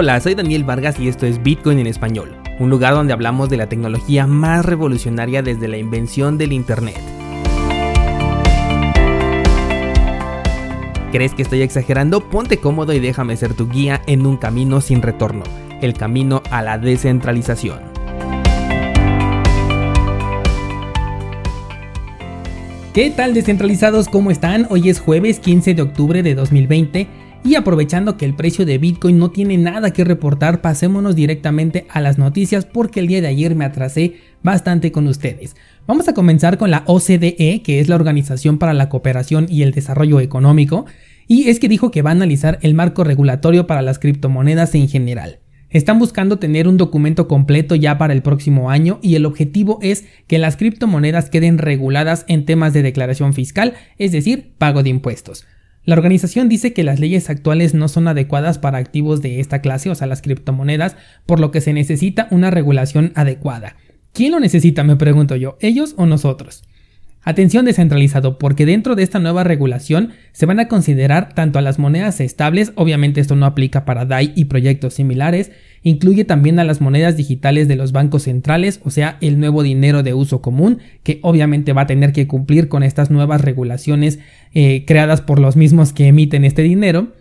Hola, soy Daniel Vargas y esto es Bitcoin en español, un lugar donde hablamos de la tecnología más revolucionaria desde la invención del Internet. ¿Crees que estoy exagerando? Ponte cómodo y déjame ser tu guía en un camino sin retorno, el camino a la descentralización. ¿Qué tal descentralizados? ¿Cómo están? Hoy es jueves 15 de octubre de 2020 y aprovechando que el precio de Bitcoin no tiene nada que reportar, pasémonos directamente a las noticias porque el día de ayer me atrasé bastante con ustedes. Vamos a comenzar con la OCDE, que es la Organización para la Cooperación y el Desarrollo Económico, y es que dijo que va a analizar el marco regulatorio para las criptomonedas en general. Están buscando tener un documento completo ya para el próximo año y el objetivo es que las criptomonedas queden reguladas en temas de declaración fiscal, es decir, pago de impuestos. La organización dice que las leyes actuales no son adecuadas para activos de esta clase, o sea, las criptomonedas, por lo que se necesita una regulación adecuada. ¿Quién lo necesita? Me pregunto yo, ¿ellos o nosotros? Atención descentralizado, porque dentro de esta nueva regulación se van a considerar tanto a las monedas estables, obviamente esto no aplica para DAI y proyectos similares, incluye también a las monedas digitales de los bancos centrales, o sea, el nuevo dinero de uso común, que obviamente va a tener que cumplir con estas nuevas regulaciones eh, creadas por los mismos que emiten este dinero.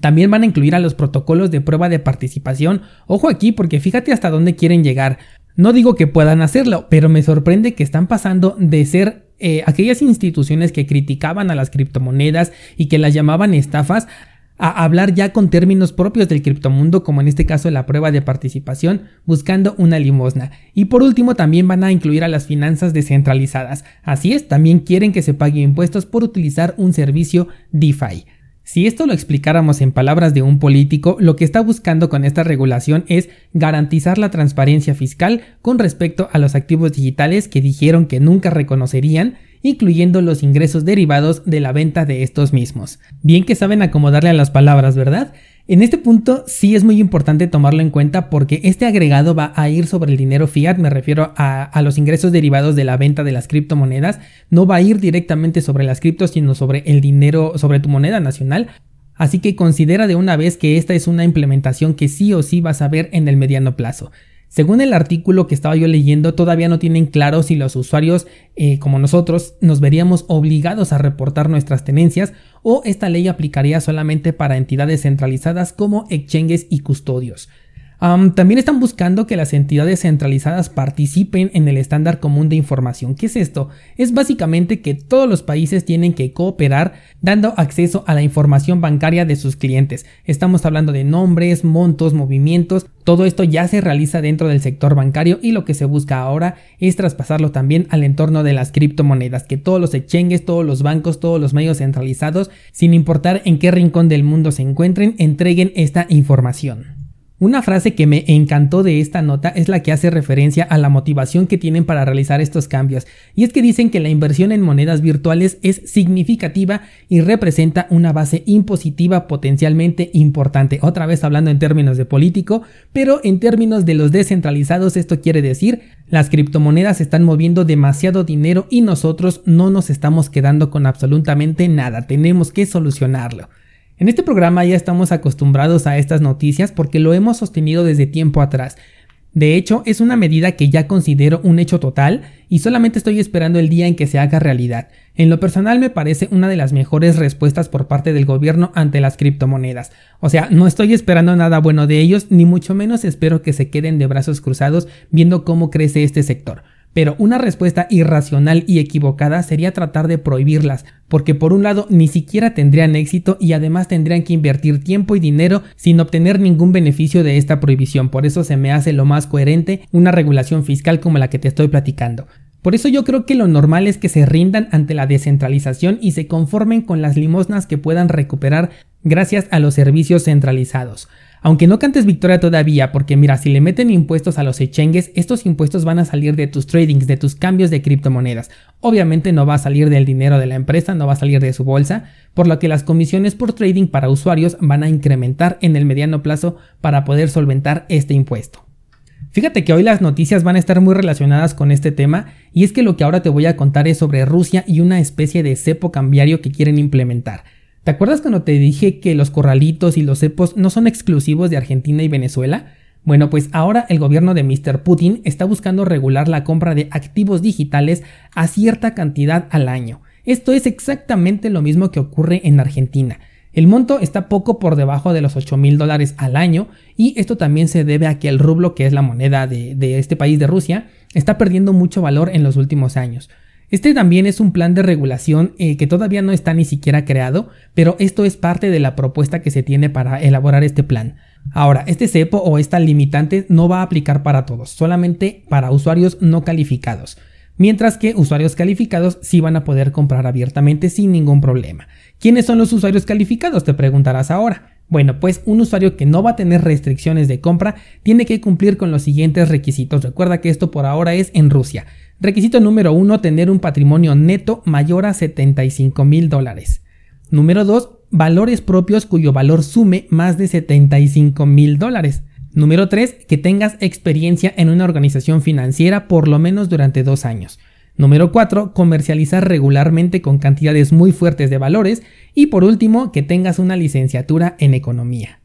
También van a incluir a los protocolos de prueba de participación. Ojo aquí porque fíjate hasta dónde quieren llegar. No digo que puedan hacerlo, pero me sorprende que están pasando de ser eh, aquellas instituciones que criticaban a las criptomonedas y que las llamaban estafas a hablar ya con términos propios del criptomundo, como en este caso la prueba de participación, buscando una limosna. Y por último también van a incluir a las finanzas descentralizadas. Así es, también quieren que se pague impuestos por utilizar un servicio DeFi. Si esto lo explicáramos en palabras de un político, lo que está buscando con esta regulación es garantizar la transparencia fiscal con respecto a los activos digitales que dijeron que nunca reconocerían, incluyendo los ingresos derivados de la venta de estos mismos. Bien que saben acomodarle a las palabras, ¿verdad? En este punto sí es muy importante tomarlo en cuenta porque este agregado va a ir sobre el dinero fiat, me refiero a, los ingresos derivados de la venta de las criptomonedas, no va a ir directamente sobre las criptos, sino sobre el dinero, sobre tu moneda nacional. Así que considera de una vez que esta es una implementación que sí o sí vas a ver en el mediano plazo. Según el artículo que estaba yo leyendo, todavía no tienen claro si los usuarios, eh, como nosotros, nos veríamos obligados a reportar nuestras tenencias o esta ley aplicaría solamente para entidades centralizadas como exchanges y custodios también están buscando que las entidades centralizadas participen en el estándar común de información. ¿Qué es esto? Es básicamente que todos los países tienen que cooperar dando acceso a la información bancaria de sus clientes. Estamos hablando de nombres, montos, movimientos. Todo esto ya se realiza dentro del sector bancario y lo que se busca ahora es traspasarlo también al entorno de las criptomonedas, que todos los exchanges, todos los bancos, todos los medios centralizados, sin importar en qué rincón del mundo se encuentren, entreguen esta información. Una frase que me encantó de esta nota es la que hace referencia a la motivación que tienen para realizar estos cambios, y es que dicen que la inversión en monedas virtuales es significativa y representa una base impositiva potencialmente importante. Otra vez hablando en términos de político, pero en términos de los descentralizados esto quiere decir las criptomonedas están moviendo demasiado dinero y nosotros no nos estamos quedando con absolutamente nada, tenemos que solucionarlo. En este programa ya estamos acostumbrados a estas noticias porque lo hemos sostenido desde tiempo atrás. De hecho, es una medida que ya considero un hecho total y solamente estoy esperando el día en que se haga realidad. En lo personal me parece una de las mejores respuestas por parte del gobierno ante las criptomonedas. O sea, no estoy esperando nada bueno de ellos, ni mucho menos espero que se queden de brazos cruzados viendo cómo crece este sector. Pero una respuesta irracional y equivocada sería tratar de prohibirlas, porque por un lado ni siquiera tendrían éxito y además tendrían que invertir tiempo y dinero sin obtener ningún beneficio de esta prohibición. Por eso se me hace lo más coherente una regulación fiscal como la que te estoy platicando. Por eso yo creo que lo normal es que se rindan ante la descentralización y se conformen con las limosnas que puedan recuperar gracias a los servicios centralizados. Aunque no cantes victoria todavía, porque mira, si le meten impuestos a los exchanges, estos impuestos van a salir de tus tradings, de tus cambios de criptomonedas. Obviamente no va a salir del dinero de la empresa, no va a salir de su bolsa, por lo que las comisiones por trading para usuarios van a incrementar en el mediano plazo para poder solventar este impuesto. Fíjate que hoy las noticias van a estar muy relacionadas con este tema y es que lo que ahora te voy a contar es sobre Rusia y una especie de cepo cambiario que quieren implementar. ¿Te acuerdas cuando te dije que los corralitos y los cepos no son exclusivos de Argentina y Venezuela? Bueno, pues ahora el gobierno de Mr. Putin está buscando regular la compra de activos digitales a cierta cantidad al año. Esto es exactamente lo mismo que ocurre en Argentina. El monto está poco por debajo de los 8 mil dólares al año y esto también se debe a que el rublo, que es la moneda de, este país de Rusia, está perdiendo mucho valor en los últimos años. Este también es un plan de regulación eh, que todavía no está ni siquiera creado, pero esto es parte de la propuesta que se tiene para elaborar este plan. Ahora, este cepo o esta limitante no va a aplicar para todos, solamente para usuarios no calificados mientras que usuarios calificados sí van a poder comprar abiertamente sin ningún problema. ¿Quiénes son los usuarios calificados? Te preguntarás ahora. Bueno, pues un usuario que no va a tener restricciones de compra tiene que cumplir con los siguientes requisitos. Recuerda que esto por ahora es en Rusia. Requisito número 1, tener un patrimonio neto mayor a 75 mil dólares. Número 2, valores propios cuyo valor sume más de 75 mil dólares. Número 3. Que tengas experiencia en una organización financiera por lo menos durante dos años. Número 4. Comercializar regularmente con cantidades muy fuertes de valores. Y por último, que tengas una licenciatura en economía.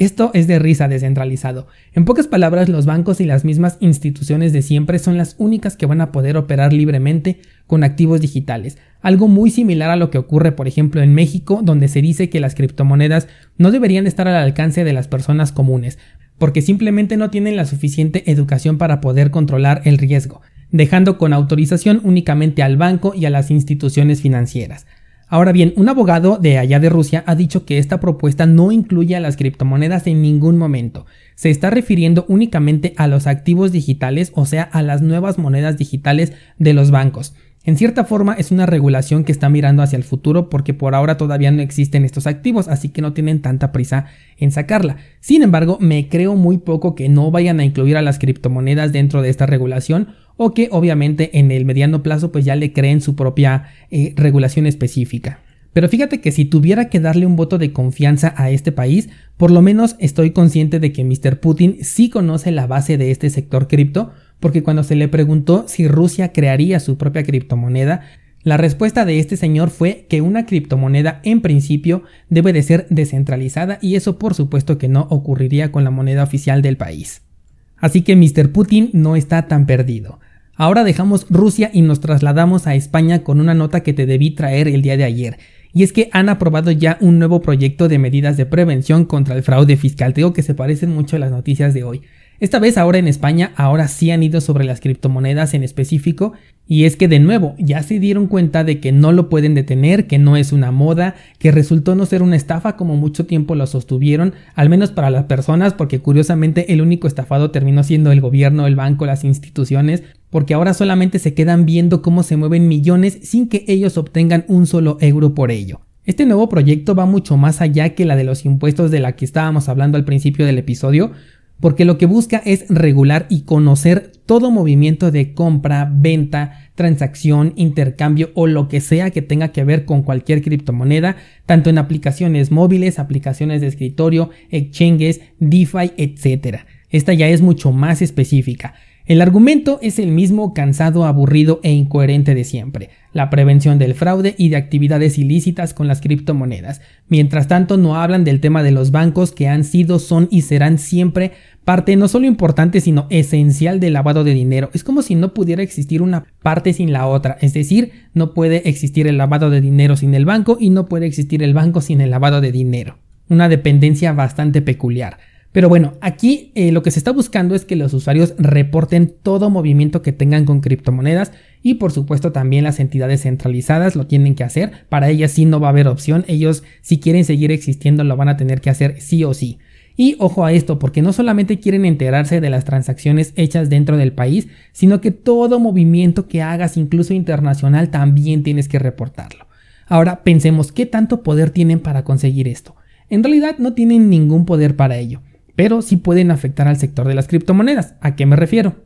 Esto es de risa descentralizado. En pocas palabras, los bancos y las mismas instituciones de siempre son las únicas que van a poder operar libremente con activos digitales. Algo muy similar a lo que ocurre, por ejemplo, en México, donde se dice que las criptomonedas no deberían estar al alcance de las personas comunes, porque simplemente no tienen la suficiente educación para poder controlar el riesgo, dejando con autorización únicamente al banco y a las instituciones financieras. Ahora bien, un abogado de allá de Rusia ha dicho que esta propuesta no incluye a las criptomonedas en ningún momento. Se está refiriendo únicamente a los activos digitales, o sea, a las nuevas monedas digitales de los bancos. En cierta forma es una regulación que está mirando hacia el futuro porque por ahora todavía no existen estos activos, así que no tienen tanta prisa en sacarla. Sin embargo, me creo muy poco que no vayan a incluir a las criptomonedas dentro de esta regulación o que obviamente en el mediano plazo pues ya le creen su propia eh, regulación específica. Pero fíjate que si tuviera que darle un voto de confianza a este país, por lo menos estoy consciente de que Mr. Putin sí conoce la base de este sector cripto, porque cuando se le preguntó si Rusia crearía su propia criptomoneda, la respuesta de este señor fue que una criptomoneda en principio debe de ser descentralizada y eso por supuesto que no ocurriría con la moneda oficial del país. Así que Mr. Putin no está tan perdido. Ahora dejamos Rusia y nos trasladamos a España con una nota que te debí traer el día de ayer. Y es que han aprobado ya un nuevo proyecto de medidas de prevención contra el fraude fiscal. Te digo que se parecen mucho a las noticias de hoy. Esta vez ahora en España, ahora sí han ido sobre las criptomonedas en específico y es que de nuevo ya se dieron cuenta de que no lo pueden detener, que no es una moda, que resultó no ser una estafa como mucho tiempo lo sostuvieron, al menos para las personas, porque curiosamente el único estafado terminó siendo el gobierno, el banco, las instituciones, porque ahora solamente se quedan viendo cómo se mueven millones sin que ellos obtengan un solo euro por ello. Este nuevo proyecto va mucho más allá que la de los impuestos de la que estábamos hablando al principio del episodio, porque lo que busca es regular y conocer todo movimiento de compra, venta, transacción, intercambio o lo que sea que tenga que ver con cualquier criptomoneda, tanto en aplicaciones móviles, aplicaciones de escritorio, exchanges, DeFi, etc. Esta ya es mucho más específica. El argumento es el mismo cansado, aburrido e incoherente de siempre, la prevención del fraude y de actividades ilícitas con las criptomonedas. Mientras tanto no hablan del tema de los bancos que han sido, son y serán siempre parte no solo importante sino esencial del lavado de dinero. Es como si no pudiera existir una parte sin la otra, es decir, no puede existir el lavado de dinero sin el banco y no puede existir el banco sin el lavado de dinero. Una dependencia bastante peculiar. Pero bueno, aquí eh, lo que se está buscando es que los usuarios reporten todo movimiento que tengan con criptomonedas y por supuesto también las entidades centralizadas lo tienen que hacer. Para ellas sí no va a haber opción, ellos si quieren seguir existiendo lo van a tener que hacer sí o sí. Y ojo a esto, porque no solamente quieren enterarse de las transacciones hechas dentro del país, sino que todo movimiento que hagas, incluso internacional, también tienes que reportarlo. Ahora pensemos qué tanto poder tienen para conseguir esto. En realidad no tienen ningún poder para ello pero sí pueden afectar al sector de las criptomonedas. ¿A qué me refiero?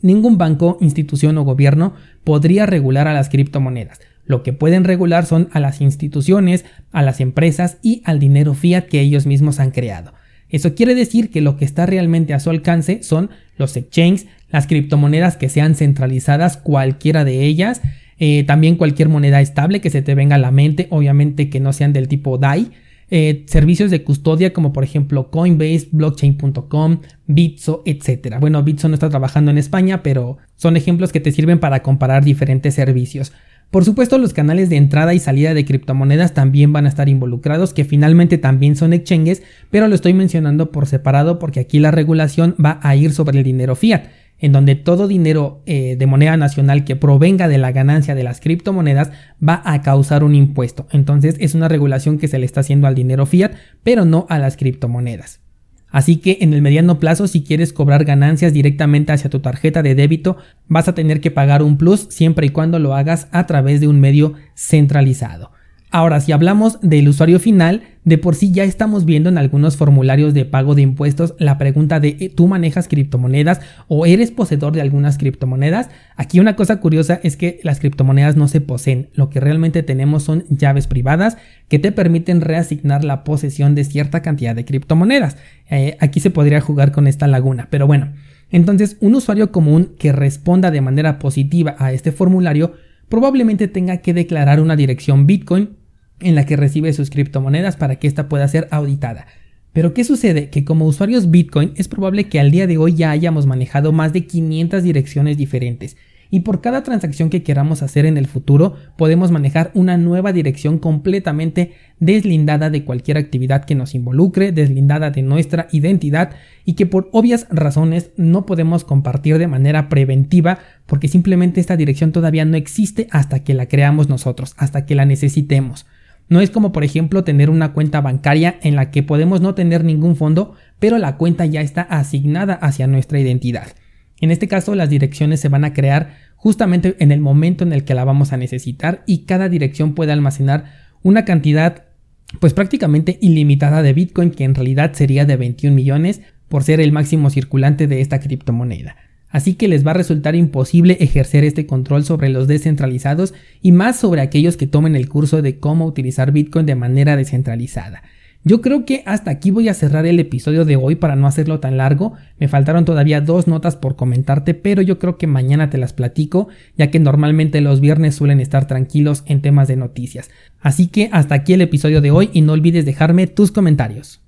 Ningún banco, institución o gobierno podría regular a las criptomonedas. Lo que pueden regular son a las instituciones, a las empresas y al dinero fiat que ellos mismos han creado. Eso quiere decir que lo que está realmente a su alcance son los exchanges, las criptomonedas que sean centralizadas, cualquiera de ellas, Eh, también cualquier moneda estable que se te venga a la mente, obviamente que no sean del tipo DAI. Eh, servicios de custodia como por ejemplo Coinbase, blockchain.com, Bitso, etc. Bueno, Bitso no está trabajando en España, pero son ejemplos que te sirven para comparar diferentes servicios. Por supuesto, los canales de entrada y salida de criptomonedas también van a estar involucrados, que finalmente también son exchanges, pero lo estoy mencionando por separado porque aquí la regulación va a ir sobre el dinero fiat, en donde todo dinero eh, de moneda nacional que provenga de la ganancia de las criptomonedas va a causar un impuesto. Entonces es una regulación que se le está haciendo al dinero fiat, pero no a las criptomonedas. Así que en el mediano plazo, si quieres cobrar ganancias directamente hacia tu tarjeta de débito, vas a tener que pagar un plus siempre y cuando lo hagas a través de un medio centralizado. Ahora, si hablamos del usuario final, de por sí ya estamos viendo en algunos formularios de pago de impuestos la pregunta de ¿tú manejas criptomonedas o eres poseedor de algunas criptomonedas? Aquí una cosa curiosa es que las criptomonedas no se poseen, lo que realmente tenemos son llaves privadas que te permiten reasignar la posesión de cierta cantidad de criptomonedas. Eh, aquí se podría jugar con esta laguna, pero bueno. Entonces, un usuario común que responda de manera positiva a este formulario probablemente tenga que declarar una dirección Bitcoin en la que recibe sus criptomonedas para que ésta pueda ser auditada. Pero ¿qué sucede? Que como usuarios Bitcoin es probable que al día de hoy ya hayamos manejado más de 500 direcciones diferentes y por cada transacción que queramos hacer en el futuro podemos manejar una nueva dirección completamente deslindada de cualquier actividad que nos involucre, deslindada de nuestra identidad y que por obvias razones no podemos compartir de manera preventiva porque simplemente esta dirección todavía no existe hasta que la creamos nosotros, hasta que la necesitemos. No es como por ejemplo tener una cuenta bancaria en la que podemos no tener ningún fondo, pero la cuenta ya está asignada hacia nuestra identidad. En este caso, las direcciones se van a crear justamente en el momento en el que la vamos a necesitar y cada dirección puede almacenar una cantidad pues prácticamente ilimitada de Bitcoin que en realidad sería de 21 millones por ser el máximo circulante de esta criptomoneda. Así que les va a resultar imposible ejercer este control sobre los descentralizados y más sobre aquellos que tomen el curso de cómo utilizar Bitcoin de manera descentralizada. Yo creo que hasta aquí voy a cerrar el episodio de hoy para no hacerlo tan largo. Me faltaron todavía dos notas por comentarte, pero yo creo que mañana te las platico, ya que normalmente los viernes suelen estar tranquilos en temas de noticias. Así que hasta aquí el episodio de hoy y no olvides dejarme tus comentarios.